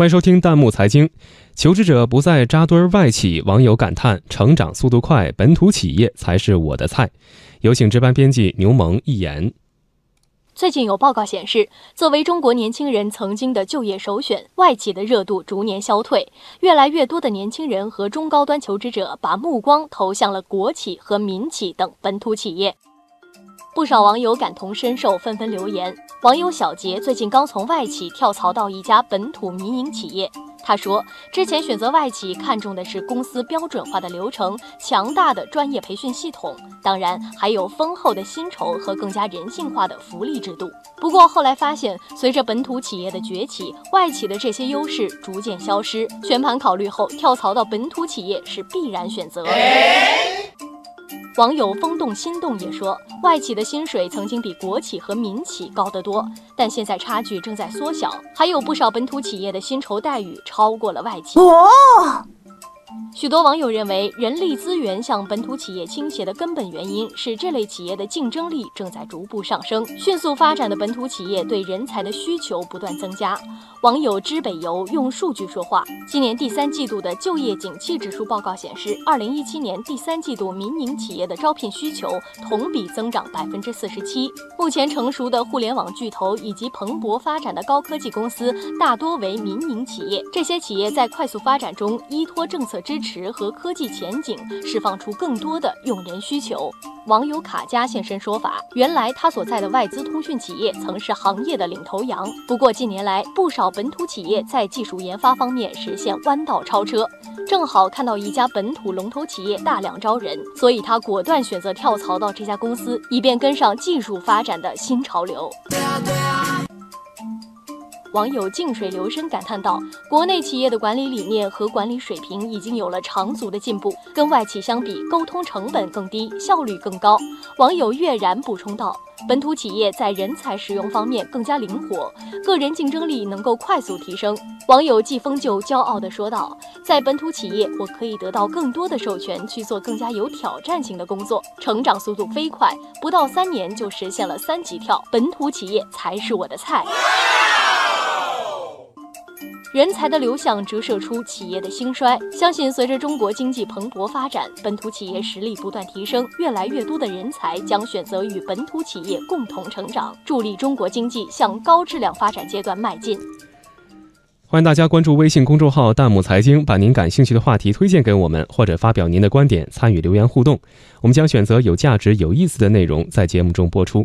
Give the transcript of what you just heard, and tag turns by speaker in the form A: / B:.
A: 欢迎收听弹幕财经。求职者不再扎堆外企，网友感叹成长速度快，本土企业才是我的菜。有请值班编辑牛萌一言。
B: 最近有报告显示，作为中国年轻人曾经的就业首选，外企的热度逐年消退。越来越多的年轻人和中高端求职者把目光投向了国企和民企等本土企业。不少网友感同身受，纷纷留言。网友小杰最近刚从外企跳槽到一家本土民营企业。他说，之前选择外企看重的是公司标准化的流程、强大的专业培训系统，当然还有丰厚的薪酬和更加人性化的福利制度。不过后来发现，随着本土企业的崛起，外企的这些优势逐渐消失。全盘考虑后，跳槽到本土企业是必然选择。网友风动心动也说，外企的薪水曾经比国企和民企高得多，但现在差距正在缩小，还有不少本土企业的薪酬待遇超过了外企。许多网友认为，人力资源向本土企业倾斜的根本原因是这类企业的竞争力正在逐步上升，迅速发展的本土企业对人才的需求不断增加。网友知北游用数据说话。今年第三季度的就业景气指数报告显示，二零一七年第三季度民营企业的招聘需求同比增长百分之四十七。目前成熟的互联网巨头以及蓬勃发展的高科技公司大多为民营企业，这些企业在快速发展中依托政策支。持和科技前景，释放出更多的用人需求。网友卡加现身说法，原来他所在的外资通讯企业曾是行业的领头羊，不过近年来不少本土企业在技术研发方面实现弯道超车，正好看到一家本土龙头企业大量招人，所以他果断选择跳槽到这家公司，以便跟上技术发展的新潮流。网友静水流深感叹道：“国内企业的管理理念和管理水平已经有了长足的进步，跟外企相比，沟通成本更低，效率更高。”网友月然补充道：“本土企业在人才使用方面更加灵活，个人竞争力能够快速提升。”网友季风就骄傲地说道：“在本土企业，我可以得到更多的授权，去做更加有挑战性的工作，成长速度飞快，不到三年就实现了三级跳。本土企业才是我的菜。”人才的流向折射出企业的兴衰。相信随着中国经济蓬勃发展，本土企业实力不断提升，越来越多的人才将选择与本土企业共同成长，助力中国经济向高质量发展阶段迈进。
A: 欢迎大家关注微信公众号“弹幕财经”，把您感兴趣的话题推荐给我们，或者发表您的观点，参与留言互动。我们将选择有价值、有意思的内容在节目中播出。